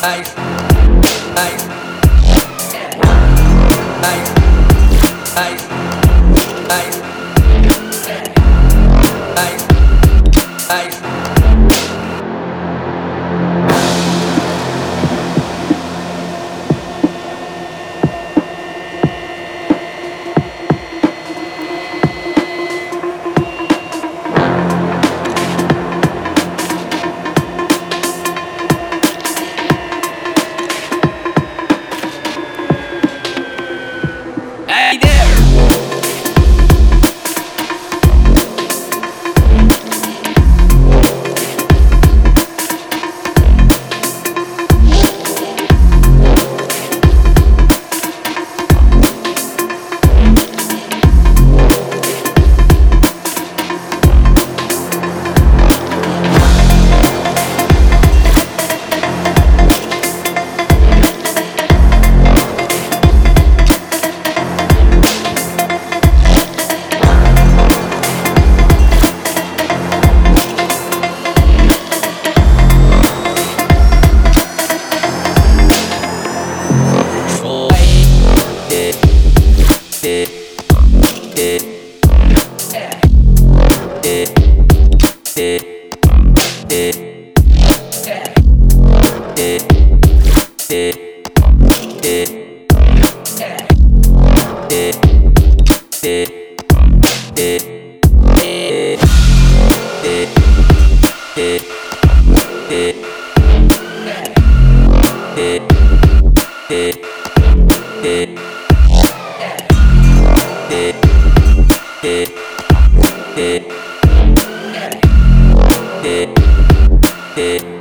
Hey. Bye. Yeah. Hey.